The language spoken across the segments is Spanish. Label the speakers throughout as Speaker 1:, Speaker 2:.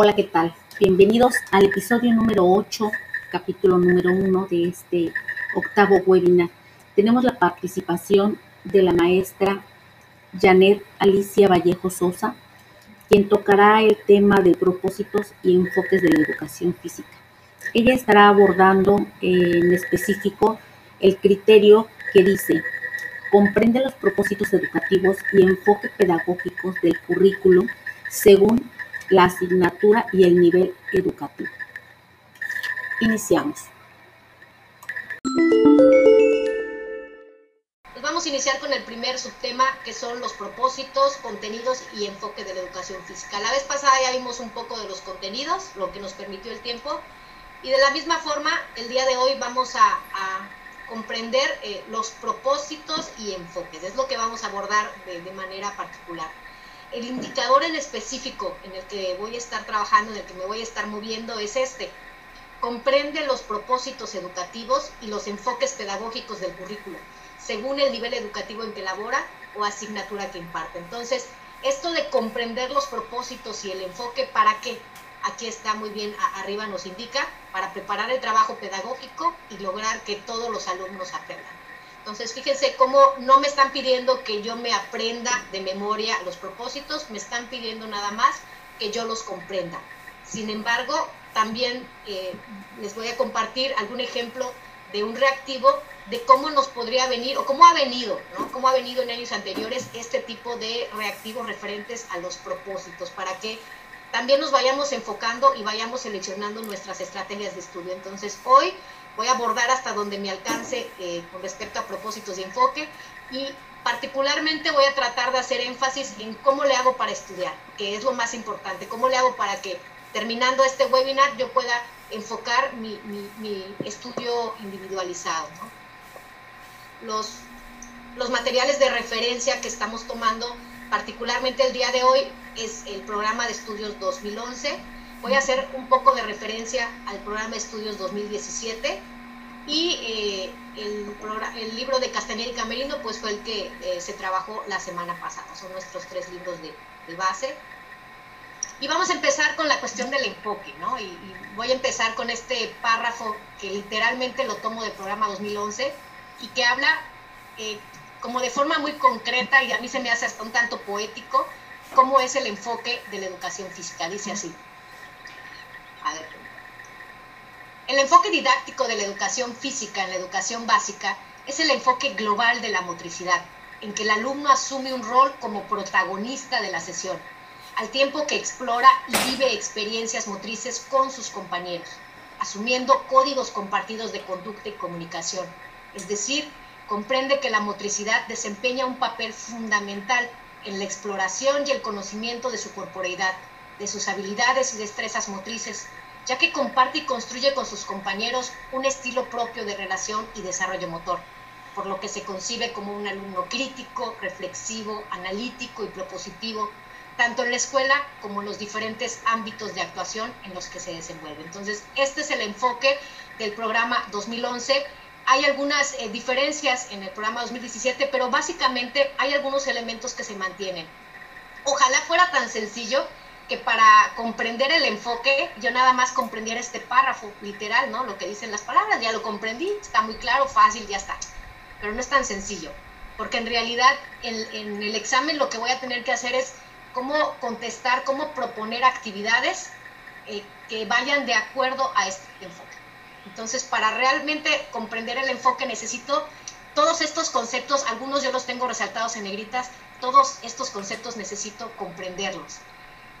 Speaker 1: Hola, ¿qué tal? Bienvenidos al episodio número 8, capítulo número 1 de este octavo webinar. Tenemos la participación de la maestra Janet Alicia Vallejo Sosa, quien tocará el tema de propósitos y enfoques de la educación física. Ella estará abordando en específico el criterio que dice, comprende los propósitos educativos y enfoques pedagógicos del currículo según la asignatura y el nivel educativo. Iniciamos.
Speaker 2: Pues vamos a iniciar con el primer subtema que son los propósitos, contenidos y enfoque de la educación física. La vez pasada ya vimos un poco de los contenidos, lo que nos permitió el tiempo, y de la misma forma el día de hoy vamos a, comprender eh, los propósitos y enfoques. Es lo que vamos a abordar de manera particular el indicador en específico en el que voy a estar trabajando, en el que me voy a estar moviendo, es este. Comprende los propósitos educativos y los enfoques pedagógicos del currículo, según el nivel educativo en que labora o asignatura que imparte. Entonces, esto de comprender los propósitos y el enfoque, ¿para qué? Aquí está muy bien, arriba nos indica, para preparar el trabajo pedagógico y lograr que todos los alumnos aprendan. Entonces, fíjense cómo no me están pidiendo que yo me aprenda de memoria los propósitos, me están pidiendo nada más que yo los comprenda. Sin embargo, también eh, les voy a compartir algún ejemplo de un reactivo de cómo nos podría venir o cómo ha venido, ¿no? Cómo ha venido en años anteriores este tipo de reactivos referentes a los propósitos para que también nos vayamos enfocando y vayamos seleccionando nuestras estrategias de estudio. Entonces, hoy voy a abordar hasta donde me alcance eh, con respecto a propósitos y enfoque y particularmente voy a tratar de hacer énfasis en cómo le hago para estudiar, que es lo más importante, cómo le hago para que terminando este webinar yo pueda enfocar mi, estudio individualizado. Los, los materiales de referencia que estamos tomando, particularmente el día de hoy, es el programa de estudios 2011, Voy a hacer un poco de referencia al programa estudios 2017 y eh, el, libro de Castañeda y Camerino pues fue el que eh, se trabajó la semana pasada. Son nuestros tres libros de, base. Y vamos a empezar con la cuestión del enfoque, ¿no? Y, voy a empezar con este párrafo que literalmente lo tomo del programa 2011 y que habla eh, como de forma muy concreta y a mí se me hace hasta un tanto poético cómo es el enfoque de la educación física. Dice así. El enfoque didáctico de la educación física en la educación básica es el enfoque global de la motricidad, en que el alumno asume un rol como protagonista de la sesión, al tiempo que explora y vive experiencias motrices con sus compañeros, asumiendo códigos compartidos de conducta y comunicación. Es decir, comprende que la motricidad desempeña un papel fundamental en la exploración y el conocimiento de su corporeidad, de sus habilidades y destrezas motrices, ya que comparte y construye con sus compañeros un estilo propio de relación y desarrollo motor, por lo que se concibe como un alumno crítico, reflexivo, analítico y propositivo, tanto en la escuela como en los diferentes ámbitos de actuación en los que se desenvuelve. Entonces, este es el enfoque del programa 2011. Hay algunas eh, diferencias en el programa 2017, pero básicamente hay algunos elementos que se mantienen. Ojalá fuera tan sencillo que para comprender el enfoque yo nada más comprendiera este párrafo literal, ¿no? Lo que dicen las palabras, ya lo comprendí, está muy claro, fácil, ya está. Pero no es tan sencillo, porque en realidad en, el examen lo que voy a tener que hacer es cómo contestar, cómo proponer actividades eh, que vayan de acuerdo a este enfoque. Entonces, para realmente comprender el enfoque necesito todos estos conceptos, algunos yo los tengo resaltados en negritas, todos estos conceptos necesito comprenderlos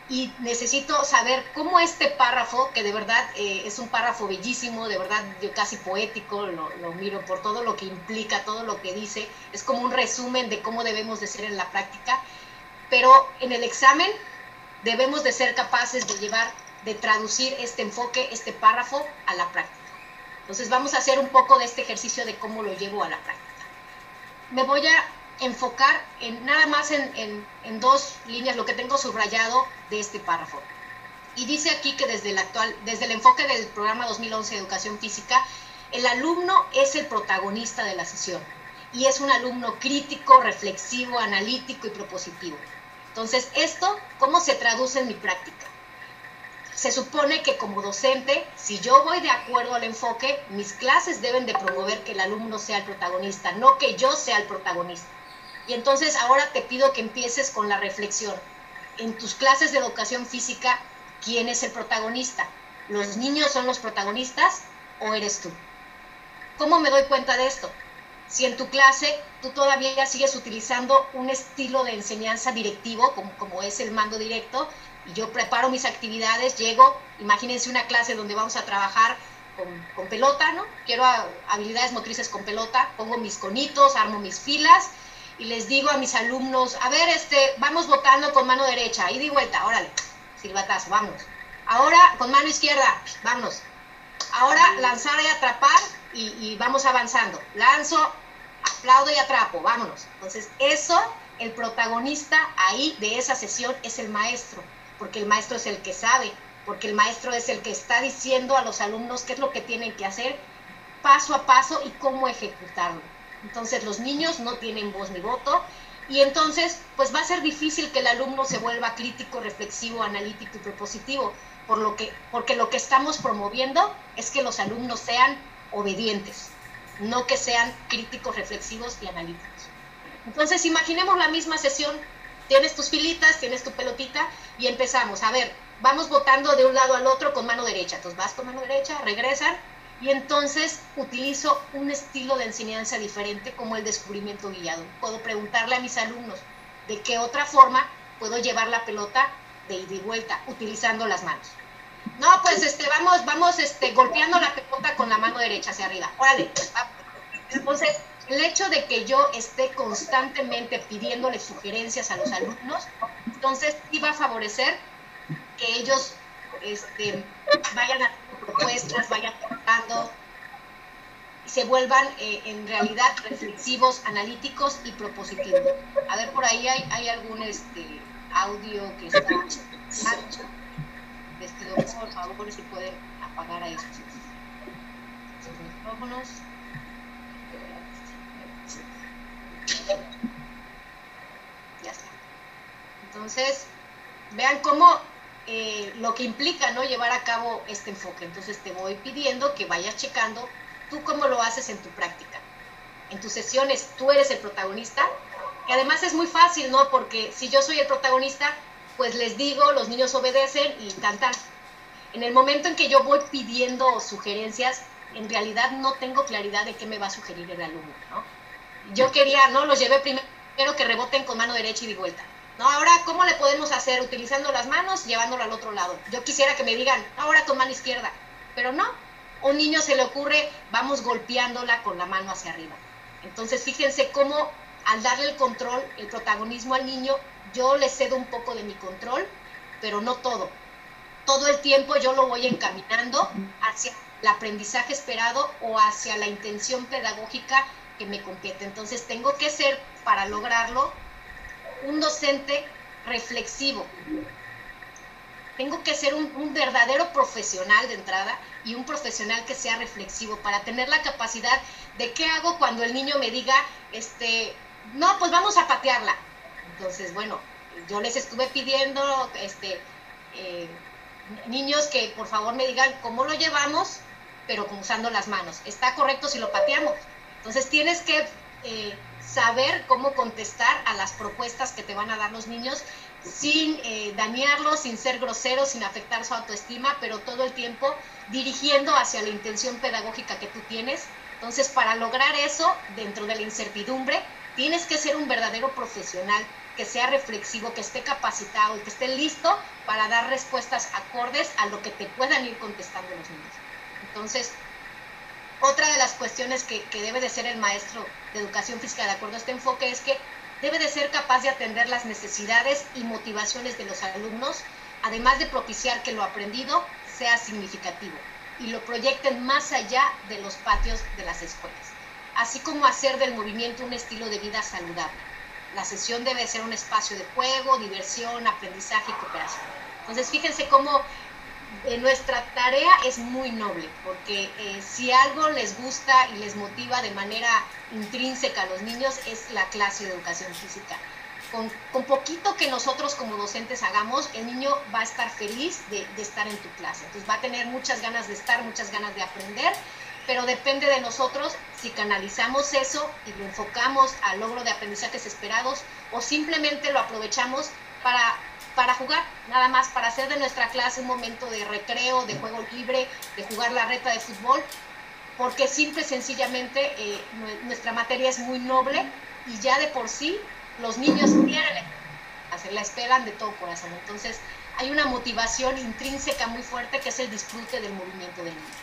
Speaker 2: y necesito saber cómo este párrafo, que de verdad eh, es un párrafo bellísimo, de verdad yo casi poético, lo, lo, miro por todo lo que implica, todo lo que dice, es como un resumen de cómo debemos de ser en la práctica, pero en el examen debemos de ser capaces de llevar, de traducir este enfoque, este párrafo a la práctica. Entonces vamos a hacer un poco de este ejercicio de cómo lo llevo a la práctica. Me voy a enfocar en nada más en, dos líneas lo que tengo subrayado de este párrafo. Y dice aquí que desde el actual, desde el enfoque del programa 2011 de educación física, el alumno es el protagonista de la sesión y es un alumno crítico, reflexivo, analítico y propositivo. Entonces, esto, ¿cómo se traduce en mi práctica? se supone que como docente, si yo voy de acuerdo al enfoque, mis clases deben de promover que el alumno sea el protagonista, no que yo sea el protagonista. Y entonces ahora te pido que empieces con la reflexión. En tus clases de educación física, ¿quién es el protagonista? ¿Los niños son los protagonistas o eres tú? ¿Cómo me doy cuenta de esto? Si en tu clase tú todavía sigues utilizando un estilo de enseñanza directivo, como, como es el mando directo, y yo preparo mis actividades, llego, imagínense una clase donde vamos a trabajar con, pelota, ¿no? Quiero habilidades motrices con pelota, pongo mis conitos, armo mis filas y les digo a mis alumnos, a ver, este, vamos votando con mano derecha, y vuelta, órale, silbatazo, vamos. Ahora con mano izquierda, vamos. Ahora lanzar y atrapar y, y vamos avanzando. Lanzo, aplaudo y atrapo, vámonos. Entonces, eso, el protagonista ahí de esa sesión es el maestro porque el maestro es el que sabe, porque el maestro es el que está diciendo a los alumnos qué es lo que tienen que hacer paso a paso y cómo ejecutarlo. Entonces los niños no tienen voz ni voto y entonces pues va a ser difícil que el alumno se vuelva crítico, reflexivo, analítico y propositivo, por lo que, porque lo que estamos promoviendo es que los alumnos sean obedientes, no que sean críticos, reflexivos y analíticos. Entonces imaginemos la misma sesión tienes tus filitas, tienes tu pelotita y empezamos. A ver, vamos votando de un lado al otro con mano derecha. Entonces vas con mano derecha, regresan y entonces utilizo un estilo de enseñanza diferente como el descubrimiento guiado. Puedo preguntarle a mis alumnos de qué otra forma puedo llevar la pelota de ida y vuelta utilizando las manos. No, pues este, vamos, vamos este, golpeando la pelota con la mano derecha hacia arriba. Órale. Entonces, el hecho de que yo esté constantemente pidiéndole sugerencias a los alumnos, entonces iba a favorecer que ellos este, vayan a propuestas, vayan aportando y se vuelvan eh, en realidad reflexivos, analíticos y propositivos. A ver, por ahí hay, algún este, audio que está Les pido por favor si pueden apagar a estos micrófonos. Ya está. Entonces, vean cómo eh, lo que implica no llevar a cabo este enfoque. Entonces te voy pidiendo que vayas checando tú cómo lo haces en tu práctica. En tus sesiones tú eres el protagonista, que además es muy fácil, ¿no? Porque si yo soy el protagonista, pues les digo, los niños obedecen y tantan. En el momento en que yo voy pidiendo sugerencias, en realidad no tengo claridad de qué me va a sugerir el alumno, ¿no? yo quería, ¿no? Los llevé primero que reboten con mano derecha y de vuelta. ¿No? Ahora, ¿cómo le podemos hacer? Utilizando las manos, llevándolo al otro lado. Yo quisiera que me digan, ahora con mano izquierda, pero no. Un niño se le ocurre, vamos golpeándola con la mano hacia arriba. Entonces, fíjense cómo al darle el control, el protagonismo al niño, yo le cedo un poco de mi control, pero no todo. Todo el tiempo yo lo voy encaminando hacia el aprendizaje esperado o hacia la intención pedagógica que me compete. Entonces tengo que ser, para lograrlo, un docente reflexivo. Tengo que ser un, verdadero profesional de entrada y un profesional que sea reflexivo para tener la capacidad de qué hago cuando el niño me diga, este, no, pues vamos a patearla. Entonces, bueno, yo les estuve pidiendo, este, eh, niños que por favor me digan cómo lo llevamos, pero usando las manos. ¿Está correcto si lo pateamos? Entonces tienes que eh, saber cómo contestar a las propuestas que te van a dar los niños sin eh, dañarlos, sin ser groseros, sin afectar su autoestima, pero todo el tiempo dirigiendo hacia la intención pedagógica que tú tienes. Entonces, para lograr eso, dentro de la incertidumbre, tienes que ser un verdadero profesional, que sea reflexivo, que esté capacitado y que esté listo para dar respuestas acordes a lo que te puedan ir contestando los niños. Entonces, otra de las cuestiones que, debe de ser el maestro de educación física de acuerdo a este enfoque es que debe de ser capaz de atender las necesidades y motivaciones de los alumnos, además de propiciar que lo aprendido sea significativo y lo proyecten más allá de los patios de las escuelas, así como hacer del movimiento un estilo de vida saludable. La sesión debe ser un espacio de juego, diversión, aprendizaje y cooperación. Entonces, fíjense cómo eh, nuestra tarea es muy noble, porque eh, si algo les gusta y les motiva de manera intrínseca a los niños es la clase de educación física. con, poquito que nosotros como docentes hagamos, el niño va a estar feliz de, de estar en tu clase. Entonces va a tener muchas ganas de estar, muchas ganas de aprender, pero depende de nosotros si canalizamos eso y lo enfocamos al logro de aprendizajes esperados o simplemente lo aprovechamos para, para jugar, nada más, para hacer de nuestra clase un momento de recreo, de juego libre, de jugar la reta de fútbol, porque simple y sencillamente eh, nuestra materia es muy noble y ya de por sí los niños quieren la esperan de todo corazón. Entonces, hay una motivación intrínseca muy fuerte que es el disfrute del movimiento del niño.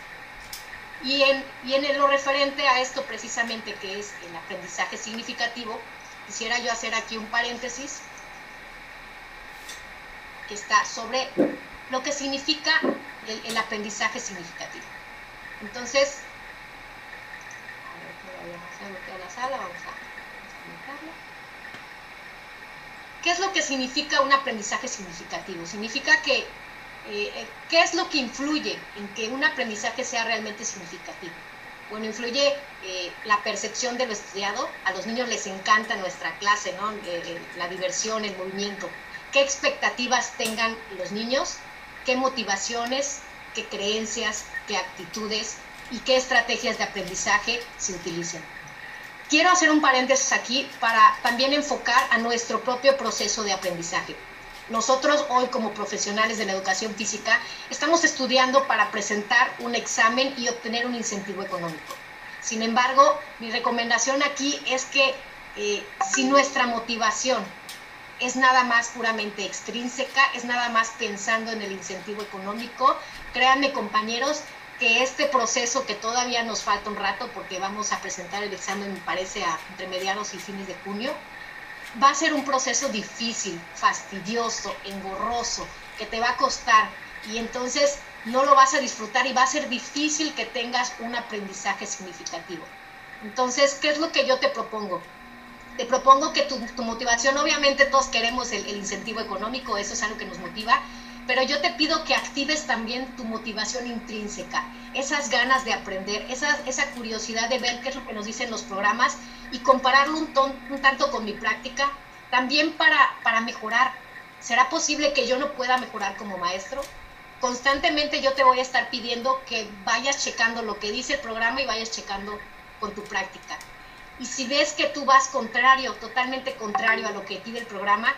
Speaker 2: Y en, y en lo referente a esto precisamente, que es el aprendizaje significativo, quisiera yo hacer aquí un paréntesis está sobre lo que significa el, aprendizaje significativo. Entonces, a ver, a la sala, vamos a ¿Qué es lo que significa un aprendizaje significativo? Significa que, eh, eh, ¿qué es lo que influye en que un aprendizaje sea realmente significativo? Bueno, influye eh, la percepción de lo estudiado. A los niños les encanta nuestra clase, ¿no? la diversión, el movimiento. ¿Qué expectativas tengan los niños? ¿Qué motivaciones? ¿Qué creencias? ¿Qué actitudes? ¿Y qué estrategias de aprendizaje se utilizan? Quiero hacer un paréntesis aquí para también enfocar a nuestro propio proceso de aprendizaje. Nosotros hoy como profesionales de la educación física estamos estudiando para presentar un examen y obtener un incentivo económico. Sin embargo, mi recomendación aquí es que eh, si nuestra motivación es nada más puramente extrínseca, es nada más pensando en el incentivo económico, créanme compañeros que este proceso, que todavía nos falta un rato porque vamos a presentar el examen, me parece, a, entre mediados y fines de junio, va a ser un proceso difícil, fastidioso, engorroso, que te va a costar y entonces no lo vas a disfrutar y va a ser difícil que tengas un aprendizaje significativo. Entonces, ¿qué es lo que yo te propongo? Te propongo que tu, motivación, obviamente todos queremos el, incentivo económico, eso es algo que nos motiva, pero yo te pido que actives también tu motivación intrínseca, esas ganas de aprender, esa, curiosidad de ver qué es lo que nos dicen los programas y compararlo un, un tanto con mi práctica, también para, para mejorar. ¿Será posible que yo no pueda mejorar como maestro? Constantemente yo te voy a estar pidiendo que vayas checando lo que dice el programa y vayas checando con tu práctica. Y si ves que tú vas contrario, totalmente contrario a lo que pide el programa,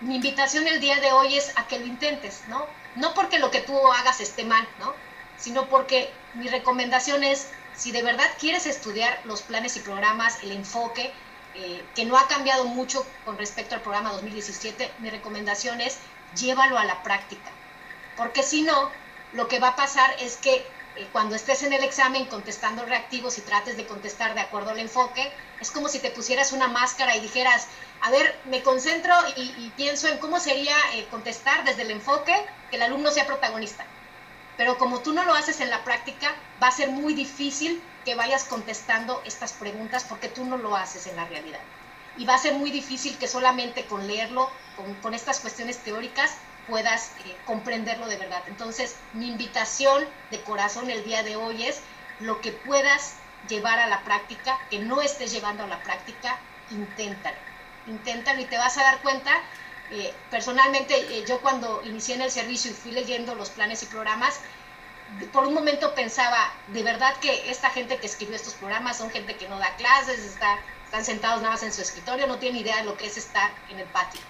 Speaker 2: mi invitación el día de hoy es a que lo intentes, ¿no? No porque lo que tú hagas esté mal, ¿no? Sino porque mi recomendación es, si de verdad quieres estudiar los planes y programas, el enfoque, eh, que no ha cambiado mucho con respecto al programa 2017, mi recomendación es llévalo a la práctica. Porque si no, lo que va a pasar es que cuando estés en el examen contestando reactivos y trates de contestar de acuerdo al enfoque, es como si te pusieras una máscara y dijeras, a ver, me concentro y, pienso en cómo sería eh, contestar desde el enfoque que el alumno sea protagonista. Pero como tú no lo haces en la práctica, va a ser muy difícil que vayas contestando estas preguntas porque tú no lo haces en la realidad. Y va a ser muy difícil que solamente con leerlo, con, estas cuestiones teóricas, puedas eh, comprenderlo de verdad. Entonces, mi invitación de corazón el día de hoy es lo que puedas llevar a la práctica, que no estés llevando a la práctica, inténtalo inténtalo y te vas a dar cuenta. Eh, personalmente, eh, yo cuando inicié en el servicio y fui leyendo los planes y programas, por un momento pensaba, de verdad que esta gente que escribió estos programas son gente que no da clases, está, están sentados nada más en su escritorio, no tienen idea de lo que es estar en el patio.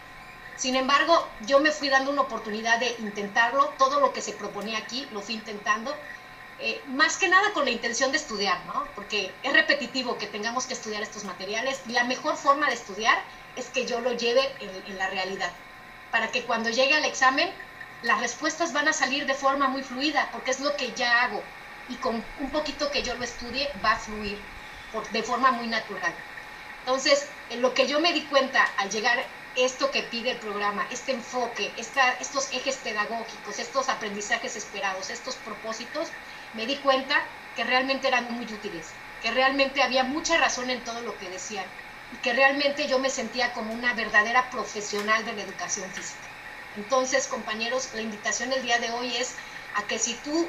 Speaker 2: Sin embargo, yo me fui dando una oportunidad de intentarlo, todo lo que se proponía aquí lo fui intentando, eh, más que nada con la intención de estudiar, ¿no? Porque es repetitivo que tengamos que estudiar estos materiales. Y la mejor forma de estudiar es que yo lo lleve en, la realidad, para que cuando llegue al examen las respuestas van a salir de forma muy fluida, porque es lo que ya hago, y con un poquito que yo lo estudie va a fluir de forma muy natural. Entonces, en lo que yo me di cuenta al llegar esto que pide el programa, este enfoque, estos ejes pedagógicos, estos aprendizajes esperados, estos propósitos, me di cuenta que realmente eran muy útiles, que realmente había mucha razón en todo lo que decían y que realmente yo me sentía como una verdadera profesional de la educación física. Entonces, compañeros, la invitación del día de hoy es a que si tú,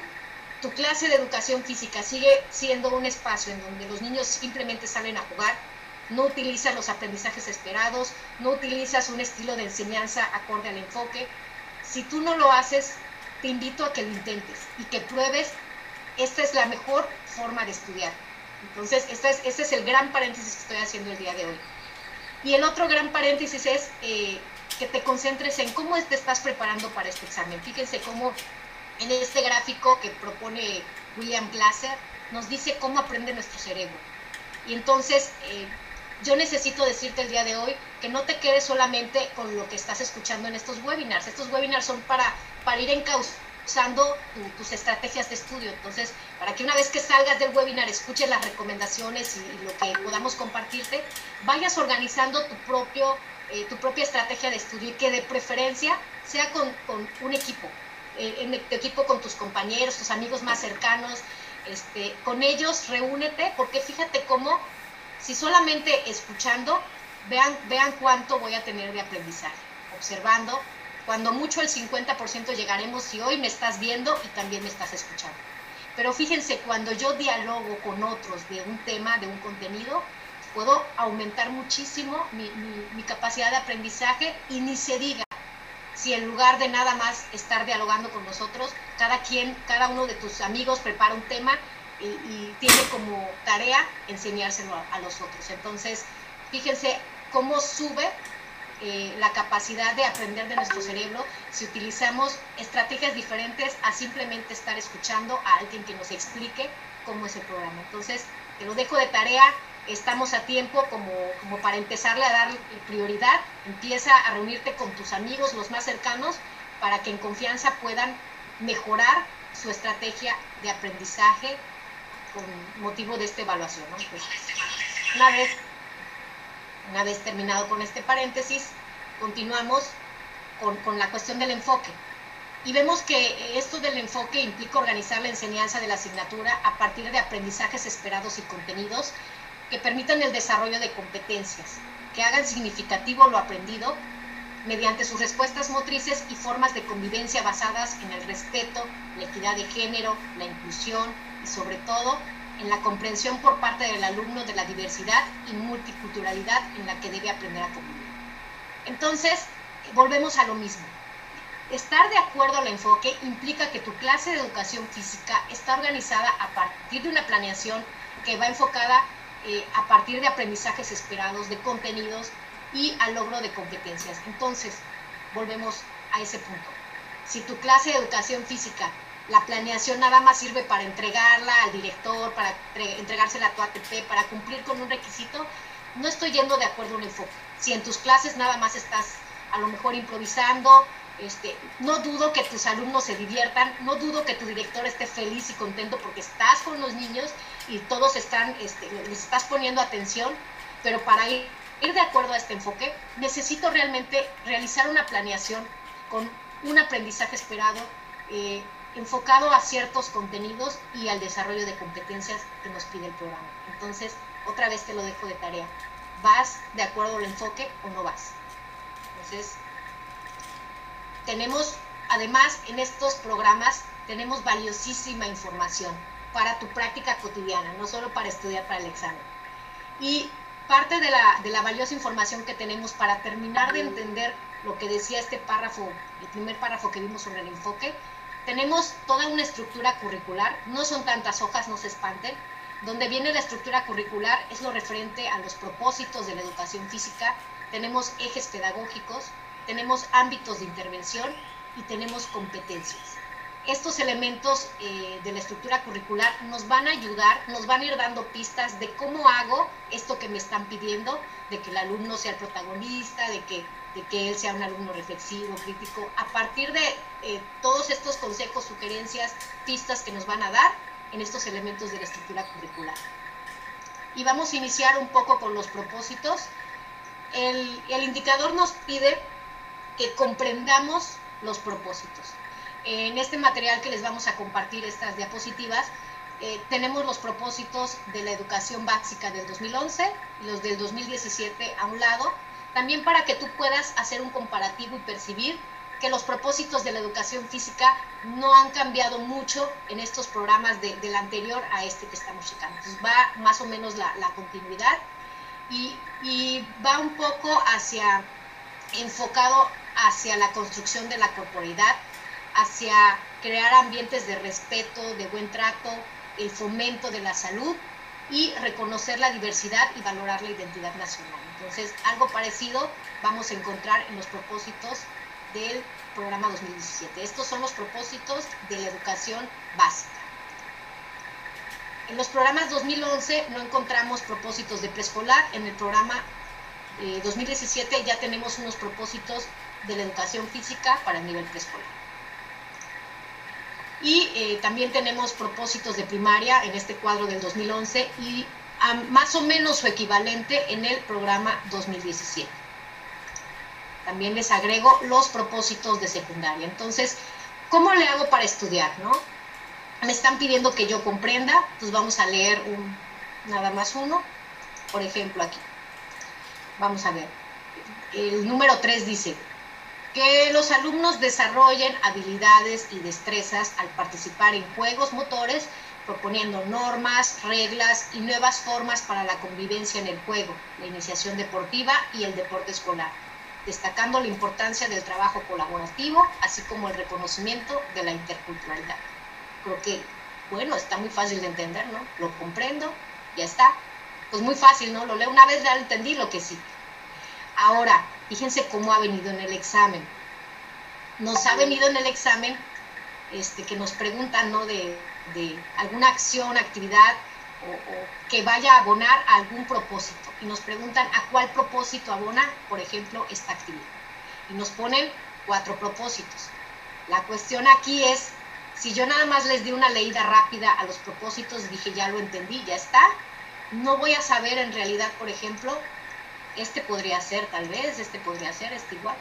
Speaker 2: tu clase de educación física sigue siendo un espacio en donde los niños simplemente salen a jugar, no utilizas los aprendizajes esperados, no utilizas un estilo de enseñanza acorde al enfoque. Si tú no lo haces, te invito a que lo intentes y que pruebes, esta es la mejor forma de estudiar. Entonces, este es, este es el gran paréntesis que estoy haciendo el día de hoy. Y el otro gran paréntesis es eh, que te concentres en cómo te estás preparando para este examen. Fíjense cómo en este gráfico que propone William Glasser nos dice cómo aprende nuestro cerebro. Y entonces, eh, yo necesito decirte el día de hoy que no te quedes solamente con lo que estás escuchando en estos webinars. Estos webinars son para, para ir encauzando tus estrategias de estudio. Entonces, para que una vez que salgas del webinar escuches las recomendaciones y, lo que podamos compartirte, vayas organizando tu, propio, eh, tu propia estrategia de estudio y que de preferencia sea con, con un equipo. Eh, en tu equipo con tus compañeros, tus amigos más cercanos, este, con ellos reúnete, porque fíjate cómo si solamente escuchando, vean, vean cuánto voy a tener de aprendizaje, observando, cuando mucho el 50% llegaremos si hoy me estás viendo y también me estás escuchando. Pero fíjense, cuando yo dialogo con otros de un tema, de un contenido, puedo aumentar muchísimo mi, mi capacidad de aprendizaje y ni se diga si en lugar de nada más estar dialogando con nosotros, cada quien, cada uno de tus amigos prepara un tema y, tiene como tarea enseñárselo a, los otros. Entonces, fíjense cómo sube eh, la capacidad de aprender de nuestro cerebro si utilizamos estrategias diferentes a simplemente estar escuchando a alguien que nos explique cómo es el programa. Entonces, te lo dejo de tarea, estamos a tiempo como, como para empezarle a dar prioridad, empieza a reunirte con tus amigos, los más cercanos, para que en confianza puedan mejorar su estrategia de aprendizaje con motivo de esta evaluación. Pues, una, vez, una vez terminado con este paréntesis, continuamos con, con la cuestión del enfoque. Y vemos que esto del enfoque implica organizar la enseñanza de la asignatura a partir de aprendizajes esperados y contenidos que permitan el desarrollo de competencias, que hagan significativo lo aprendido mediante sus respuestas motrices y formas de convivencia basadas en el respeto, la equidad de género, la inclusión, sobre todo en la comprensión por parte del alumno de la diversidad y multiculturalidad en la que debe aprender a convivir. Entonces, volvemos a lo mismo. Estar de acuerdo al enfoque implica que tu clase de educación física está organizada a partir de una planeación que va enfocada eh, a partir de aprendizajes esperados, de contenidos y al logro de competencias. Entonces, volvemos a ese punto. Si tu clase de educación física la planeación nada más sirve para entregarla al director, para entregársela a tu ATP, para cumplir con un requisito, no estoy yendo de acuerdo a un enfoque. Si en tus clases nada más estás a lo mejor improvisando, este, no dudo que tus alumnos se diviertan, no dudo que tu director esté feliz y contento porque estás con los niños y todos están, este, les estás poniendo atención, pero para ir, de acuerdo a este enfoque, necesito realmente realizar una planeación con un aprendizaje esperado, eh, enfocado a ciertos contenidos y al desarrollo de competencias que nos pide el programa. Entonces, otra vez te lo dejo de tarea. ¿Vas de acuerdo al enfoque o no vas? Entonces, tenemos, además, en estos programas, tenemos valiosísima información para tu práctica cotidiana, no solo para estudiar para el examen. Y parte de la, de la valiosa información que tenemos para terminar de entender lo que decía este párrafo, el primer párrafo que vimos sobre el enfoque, tenemos toda una estructura curricular, no son tantas hojas, no se espanten. Donde viene la estructura curricular es lo referente a los propósitos de la educación física, tenemos ejes pedagógicos, tenemos ámbitos de intervención y tenemos competencias. Estos elementos eh, de la estructura curricular nos van a ayudar, nos van a ir dando pistas de cómo hago esto que me están pidiendo, de que el alumno sea el protagonista, de que de que él sea un alumno reflexivo, crítico, a partir de eh, todos estos consejos, sugerencias, pistas que nos van a dar en estos elementos de la estructura curricular. Y vamos a iniciar un poco con los propósitos. El, indicador nos pide que comprendamos los propósitos. En este material que les vamos a compartir estas diapositivas, eh, tenemos los propósitos de la educación básica del 2011 y los del 2017 a un lado, también para que tú puedas hacer un comparativo y percibir que los propósitos de la educación física no han cambiado mucho en estos programas de, del anterior a este que estamos checando. Va más o menos la, continuidad. y, y va un poco hacia, enfocado hacia la construcción de la corporalidad, hacia crear ambientes de respeto, de buen trato, el fomento de la salud y reconocer la diversidad y valorar la identidad nacional. Entonces, algo parecido vamos a encontrar en los propósitos del programa 2017. Estos son los propósitos de la educación básica. En los programas 2011 no encontramos propósitos de preescolar, en el programa 2017 eh, ya tenemos unos propósitos de la educación física para el nivel preescolar. Y eh, también tenemos propósitos de primaria en este cuadro del 2011 y más o menos su equivalente en el programa 2017. También les agrego los propósitos de secundaria. Entonces, ¿cómo le hago para estudiar? No? Me están pidiendo que yo comprenda, pues vamos a leer un, nada más uno. Por ejemplo, aquí. Vamos a ver. El número 3 dice, que los alumnos desarrollen habilidades y destrezas al participar en juegos motores, proponiendo normas, reglas y nuevas formas para la convivencia en el juego, la iniciación deportiva y el deporte escolar, destacando la importancia del trabajo colaborativo, así como el reconocimiento de la interculturalidad. Creo que, bueno, está muy fácil de entender, ¿no? Lo comprendo, ya está. Pues muy fácil, ¿no? Lo leo una vez, ya entendí lo que sí. Ahora, Fíjense cómo ha venido en el examen. Nos ha venido en el examen este, que nos preguntan ¿no? de, alguna acción, actividad o, que vaya a abonar a algún propósito. Y nos preguntan a cuál propósito abona, por ejemplo, esta actividad. Y nos ponen cuatro propósitos. La cuestión aquí es, si yo nada más les di una leída rápida a los propósitos, dije, ya lo entendí, ya está, no voy a saber en realidad, por ejemplo, este podría ser tal vez, este podría ser, este igual.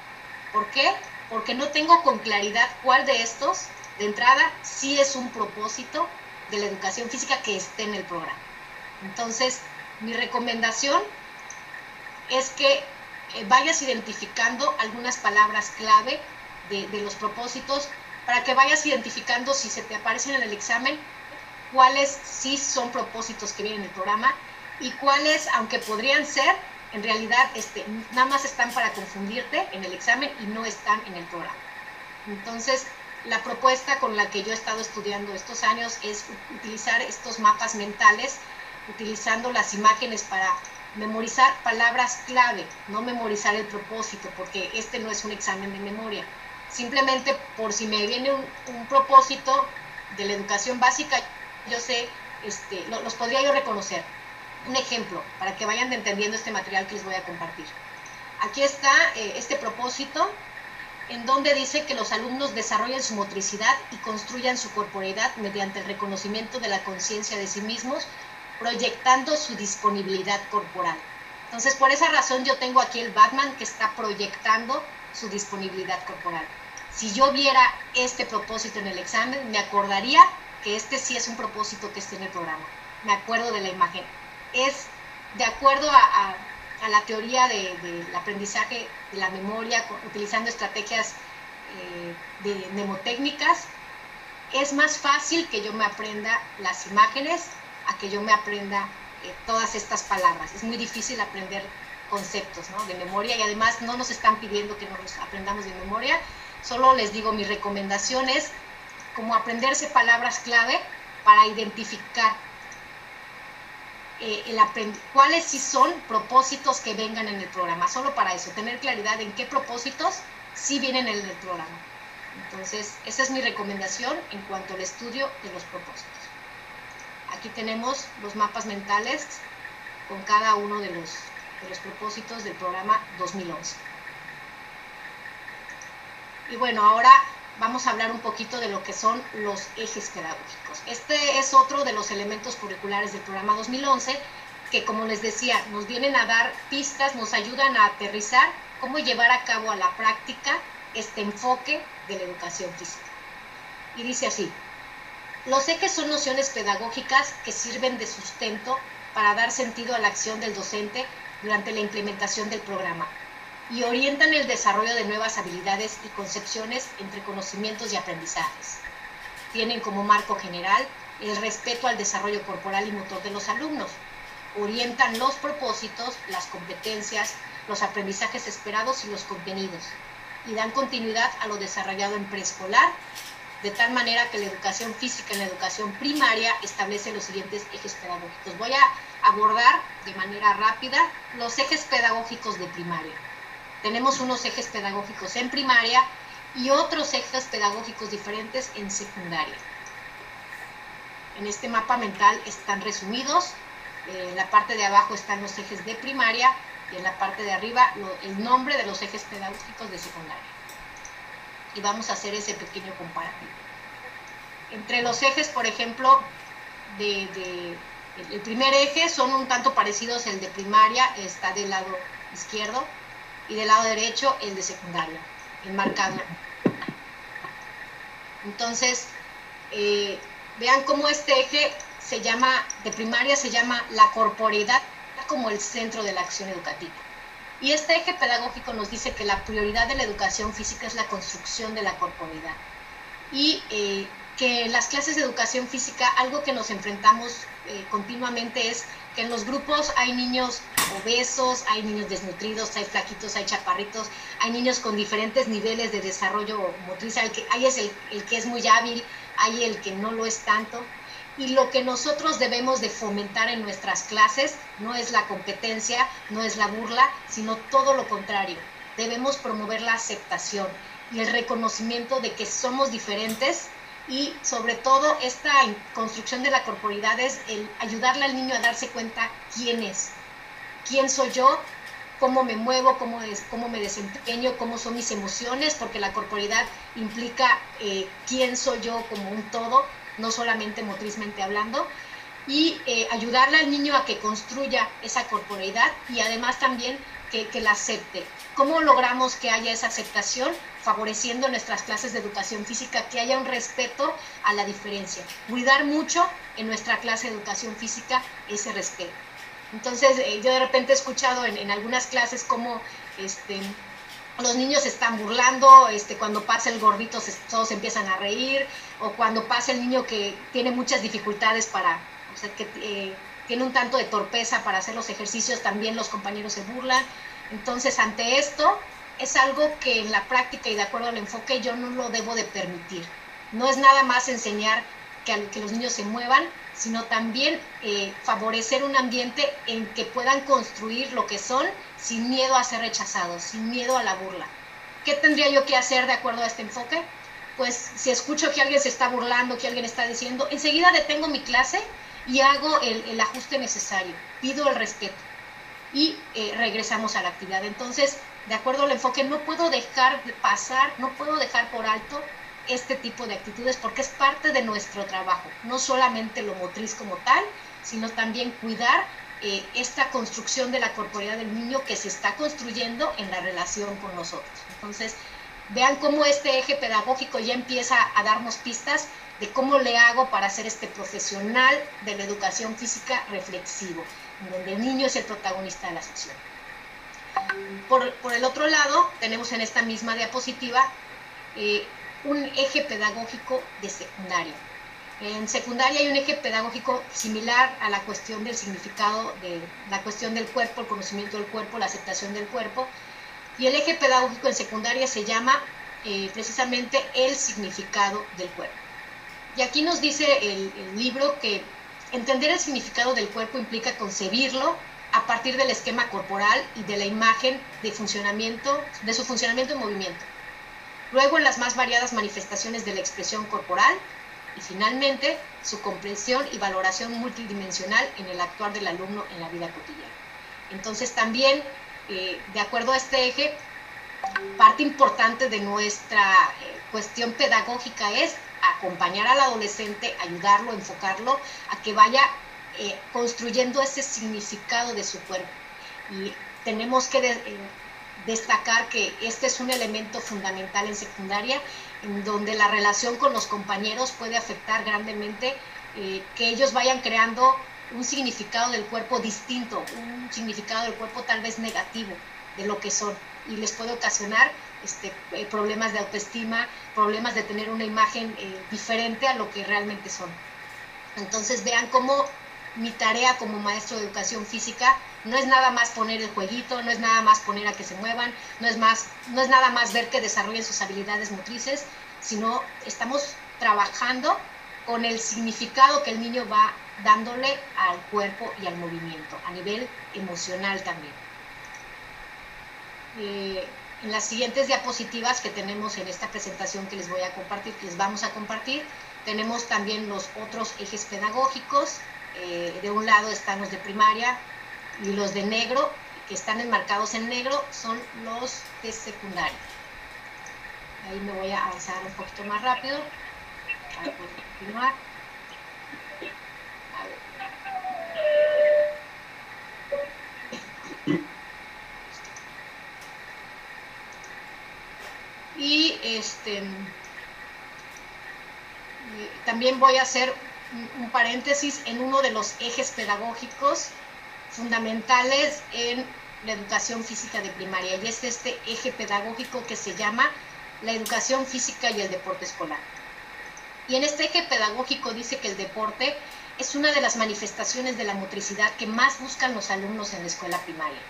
Speaker 2: ¿Por qué? Porque no tengo con claridad cuál de estos, de entrada, sí es un propósito de la educación física que esté en el programa. Entonces, mi recomendación es que eh, vayas identificando algunas palabras clave de, de los propósitos para que vayas identificando si se te aparecen en el examen cuáles sí son propósitos que vienen en el programa y cuáles, aunque podrían ser, en realidad este, nada más están para confundirte en el examen y no están en el programa. Entonces, la propuesta con la que yo he estado estudiando estos años es utilizar estos mapas mentales, utilizando las imágenes para memorizar palabras clave, no memorizar el propósito, porque este no es un examen de memoria. Simplemente por si me viene un, propósito de la educación básica, yo sé, este, los podría yo reconocer un ejemplo para que vayan entendiendo este material que les voy a compartir. Aquí está eh, este propósito en donde dice que los alumnos desarrollen su motricidad y construyan su corporeidad mediante el reconocimiento de la conciencia de sí mismos, proyectando su disponibilidad corporal. Entonces, por esa razón yo tengo aquí el Batman que está proyectando su disponibilidad corporal. Si yo viera este propósito en el examen, me acordaría que este sí es un propósito que está en el programa. Me acuerdo de la imagen es de acuerdo a, la teoría del aprendizaje de la memoria, utilizando estrategias eh, de mnemotécnicas, es más fácil que yo me aprenda las imágenes a que yo me aprenda eh, todas estas palabras. Es muy difícil aprender conceptos de memoria y además no nos están pidiendo que nos aprendamos de memoria, solo les digo mis recomendaciones como aprenderse palabras clave para identificar eh, cuáles sí son propósitos que vengan en el programa, solo para eso, tener claridad en qué propósitos sí vienen en el programa. Entonces, esa es mi recomendación en cuanto al estudio de los propósitos. Aquí tenemos los mapas mentales con cada uno de los, de los propósitos del programa 2011. Y bueno, ahora vamos a hablar un poquito de lo que son los ejes pedagógicos. Este es otro de los elementos curriculares del programa 2011 que, como les decía, nos vienen a dar pistas, nos ayudan a aterrizar cómo llevar a cabo a la práctica este enfoque de la educación física. Y dice así, los ejes son nociones pedagógicas que sirven de sustento para dar sentido a la acción del docente durante la implementación del programa y orientan el desarrollo de nuevas habilidades y concepciones entre conocimientos y aprendizajes. Tienen como marco general el respeto al desarrollo corporal y motor de los alumnos, orientan los propósitos, las competencias, los aprendizajes esperados y los contenidos, y dan continuidad a lo desarrollado en preescolar, de tal manera que la educación física en la educación primaria establece los siguientes ejes pedagógicos. Voy a abordar de manera rápida los ejes pedagógicos de primaria. Tenemos unos ejes pedagógicos en primaria y otros ejes pedagógicos diferentes en secundaria. En este mapa mental están resumidos. Eh, en la parte de abajo están los ejes de primaria y en la parte de arriba el nombre de los ejes pedagógicos de secundaria. Y vamos a hacer ese pequeño comparativo. Entre los ejes, por ejemplo, de, el primer eje son un tanto parecidos, el de primaria está del lado izquierdo y del lado derecho el de secundaria, enmarcado. Entonces, eh, vean cómo este eje se llama, de primaria se llama la corporeidad como el centro de la acción educativa. Y este eje pedagógico nos dice que la prioridad de la educación física es la construcción de la corporeidad. Y eh, que en las clases de educación física algo que nos enfrentamos eh, continuamente es que en los grupos hay niños obesos, hay niños desnutridos, hay flaquitos, hay chaparritos, hay niños con diferentes niveles de desarrollo motriz, hay, es el, el que es muy hábil, hay el que no lo es tanto. Y lo que nosotros debemos de fomentar en nuestras clases no es la competencia, no es la burla, sino todo lo contrario. Debemos promover la aceptación y el reconocimiento de que somos diferentes y sobre todo esta construcción de la corporalidad es el ayudarle al niño a darse cuenta quién es, quién soy yo, cómo me muevo, cómo, es, cómo me desempeño, cómo son mis emociones, porque la corporalidad implica eh, quién soy yo como un todo, no solamente motrizmente hablando, y eh, ayudarle al niño a que construya esa corporalidad y además también que, que la acepte. ¿Cómo logramos que haya esa aceptación? favoreciendo nuestras clases de educación física que haya un respeto a la diferencia. Cuidar mucho en nuestra clase de educación física ese respeto. Entonces, eh, yo de repente he escuchado en, algunas clases cómo este, los niños se están burlando, este, cuando pasa el gordito todos empiezan a reír, o cuando pasa el niño que tiene muchas dificultades para, o sea, que eh, tiene un tanto de torpeza para hacer los ejercicios, también los compañeros se burlan. Entonces, ante esto, es algo que en la práctica y de acuerdo al enfoque yo no lo debo de permitir. No es nada más enseñar que, que los niños se muevan, sino también eh, favorecer un ambiente en que puedan construir lo que son sin miedo a ser rechazados, sin miedo a la burla. ¿Qué tendría yo que hacer de acuerdo a este enfoque? Pues si escucho que alguien se está burlando, que alguien está diciendo, enseguida detengo mi clase y hago el, ajuste necesario, pido el respeto y eh, regresamos a la actividad. Entonces, de acuerdo al enfoque, no puedo dejar de pasar, no puedo dejar por alto este tipo de actitudes porque es parte de nuestro trabajo, no solamente lo motriz como tal, sino también cuidar eh, esta construcción de la corporalidad del niño que se está construyendo en la relación con nosotros. Entonces, vean cómo este eje pedagógico ya empieza a darnos pistas de cómo le hago para ser este profesional de la educación física reflexivo, donde el niño es el protagonista de la sección. Por, el otro lado, tenemos en esta misma diapositiva eh, un eje pedagógico de secundaria. En secundaria hay un eje pedagógico similar a la cuestión del significado, de la cuestión del cuerpo, el conocimiento del cuerpo, la aceptación del cuerpo. Y el eje pedagógico en secundaria se llama eh, precisamente el significado del cuerpo. Y aquí nos dice el libro que entender el significado del cuerpo implica concebirlo, a partir del esquema corporal y de la imagen de funcionamiento, de su funcionamiento y movimiento. Luego en las más variadas manifestaciones de la expresión corporal y finalmente su comprensión y valoración multidimensional en el actuar del alumno en la vida cotidiana. Entonces también, eh, de acuerdo a este eje, parte importante de nuestra eh, cuestión pedagógica es acompañar al adolescente, ayudarlo, enfocarlo a que vaya eh, construyendo ese significado de su cuerpo. Y tenemos que destacar que este es un elemento fundamental en secundaria, en donde la relación con los compañeros puede afectar grandemente que ellos vayan creando un significado del cuerpo distinto, un significado del cuerpo tal vez negativo de lo que son y les puede ocasionar este, problemas de autoestima, problemas de tener una imagen diferente a lo que realmente son. Entonces vean cómo mi tarea como maestro de educación física no es nada más poner el jueguito, no es nada más poner a que se muevan, no es, más, no es nada más ver que desarrollen sus habilidades motrices, sino estamos trabajando con el significado que el niño va dándole al cuerpo y al movimiento, a nivel emocional también. Eh, en las siguientes diapositivas que tenemos en esta presentación que les voy a compartir, que les vamos a compartir, tenemos también los otros ejes pedagógicos. Eh, de un lado están los de primaria y los de negro, que están enmarcados en negro, son los de secundaria. Ahí me voy a avanzar un poquito más rápido para poder continuar. Y este también voy a hacer un paréntesis en uno de los ejes pedagógicos fundamentales en la educación física de primaria y es este eje pedagógico que se llama la educación física y el deporte escolar. Y en este eje pedagógico dice que el deporte es una de las manifestaciones de la motricidad que más buscan los alumnos en la escuela primaria.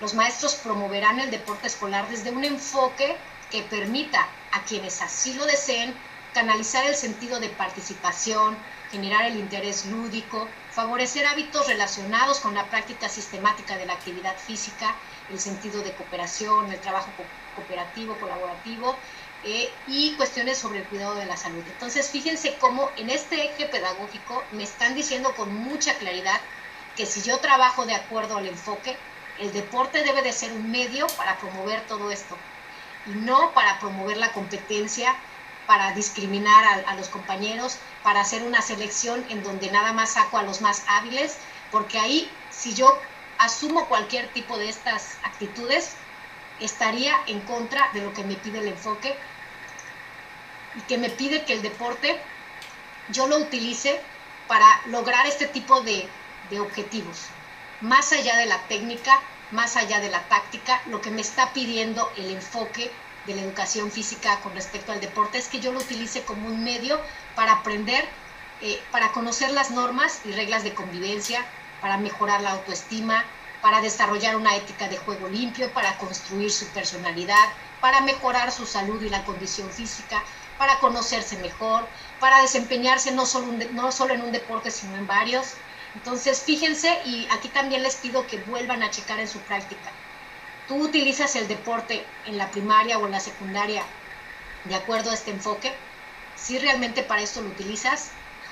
Speaker 2: Los maestros promoverán el deporte escolar desde un enfoque que permita a quienes así lo deseen canalizar el sentido de participación, generar el interés lúdico, favorecer hábitos relacionados con la práctica sistemática de la actividad física, el sentido de cooperación, el trabajo cooperativo, colaborativo eh, y cuestiones sobre el cuidado de la salud. Entonces, fíjense cómo en este eje pedagógico me están diciendo con mucha claridad que si yo trabajo de acuerdo al enfoque, el deporte debe de ser un medio para promover todo esto y no para promover la competencia para discriminar a, los compañeros, para hacer una selección en donde nada más saco a los más hábiles, porque ahí si yo asumo cualquier tipo de estas actitudes, estaría en contra de lo que me pide el enfoque y que me pide que el deporte yo lo utilice para lograr este tipo de, de objetivos. Más allá de la técnica, más allá de la táctica, lo que me está pidiendo el enfoque de la educación física con respecto al deporte es que yo lo utilice como un medio para aprender, eh, para conocer las normas y reglas de convivencia, para mejorar la autoestima, para desarrollar una ética de juego limpio, para construir su personalidad, para mejorar su salud y la condición física, para conocerse mejor, para desempeñarse no solo, no solo en un deporte, sino en varios. Entonces, fíjense y aquí también les pido que vuelvan a checar en su práctica. Tú utilizas el deporte en la primaria o en la secundaria de acuerdo a este enfoque, si realmente para esto lo utilizas,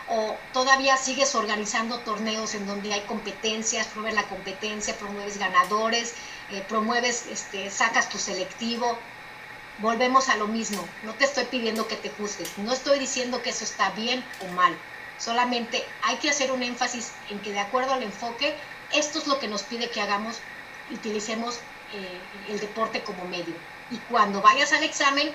Speaker 2: o todavía sigues organizando torneos en donde hay competencias, promueves la competencia, promueves ganadores, eh, promueves, este, sacas tu selectivo. Volvemos a lo mismo, no te estoy pidiendo que te juzgues, no estoy diciendo que eso está bien o mal, solamente hay que hacer un énfasis en que de acuerdo al enfoque, esto es lo que nos pide que hagamos, utilicemos eh, el deporte como medio. Y cuando vayas al examen,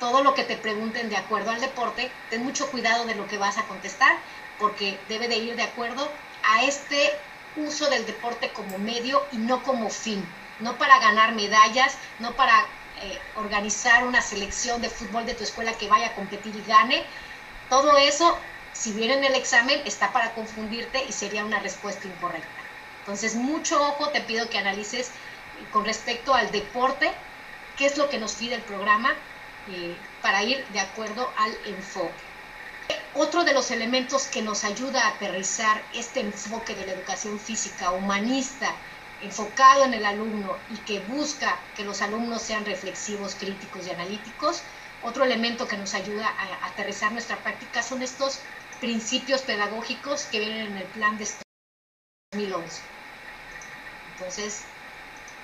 Speaker 2: todo lo que te pregunten de acuerdo al deporte, ten mucho cuidado de lo que vas a contestar, porque debe de ir de acuerdo a este uso del deporte como medio y no como fin, no para ganar medallas, no para eh, organizar una selección de fútbol de tu escuela que vaya a competir y gane. Todo eso, si viene en el examen, está para confundirte y sería una respuesta incorrecta. Entonces, mucho ojo, te pido que analices con respecto al deporte, qué es lo que nos pide el programa eh, para ir de acuerdo al enfoque. Otro de los elementos que nos ayuda a aterrizar este enfoque de la educación física humanista, enfocado en el alumno y que busca que los alumnos sean reflexivos, críticos y analíticos, otro elemento que nos ayuda a aterrizar nuestra práctica son estos principios pedagógicos que vienen en el plan de 2011. Entonces,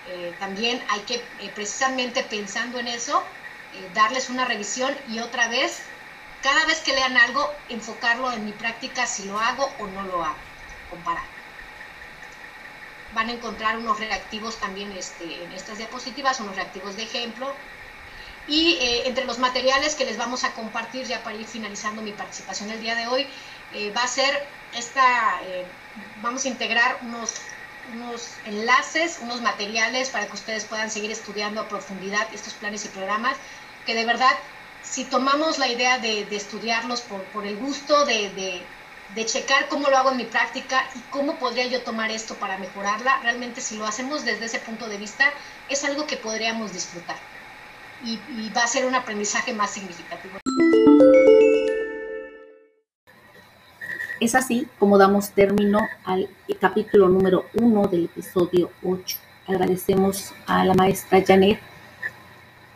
Speaker 2: eh, también hay que, eh, precisamente pensando en eso, eh, darles una revisión y otra vez, cada vez que lean algo, enfocarlo en mi práctica, si lo hago o no lo hago, comparar. Van a encontrar unos reactivos también este, en estas diapositivas, unos reactivos de ejemplo. Y entre los materiales que les vamos a compartir ya para ir finalizando mi participación el día de hoy, va a ser esta, vamos a integrar unos unos enlaces, unos materiales para que ustedes puedan seguir estudiando a profundidad estos planes y programas, que de verdad, si tomamos la idea de, estudiarlos por, el gusto de, de checar cómo lo hago en mi práctica y cómo podría yo tomar esto para mejorarla, realmente si lo hacemos desde ese punto de vista, es algo que podríamos disfrutar y, va a ser un aprendizaje más significativo.
Speaker 1: Es así como damos término al capítulo número uno del episodio 8. Agradecemos a la maestra Janet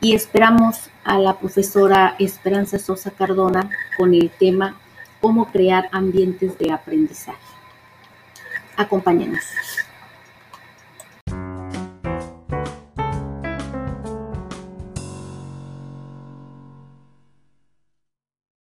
Speaker 1: y esperamos a la profesora Esperanza Sosa Cardona con el tema cómo crear ambientes de aprendizaje. Acompáñenos.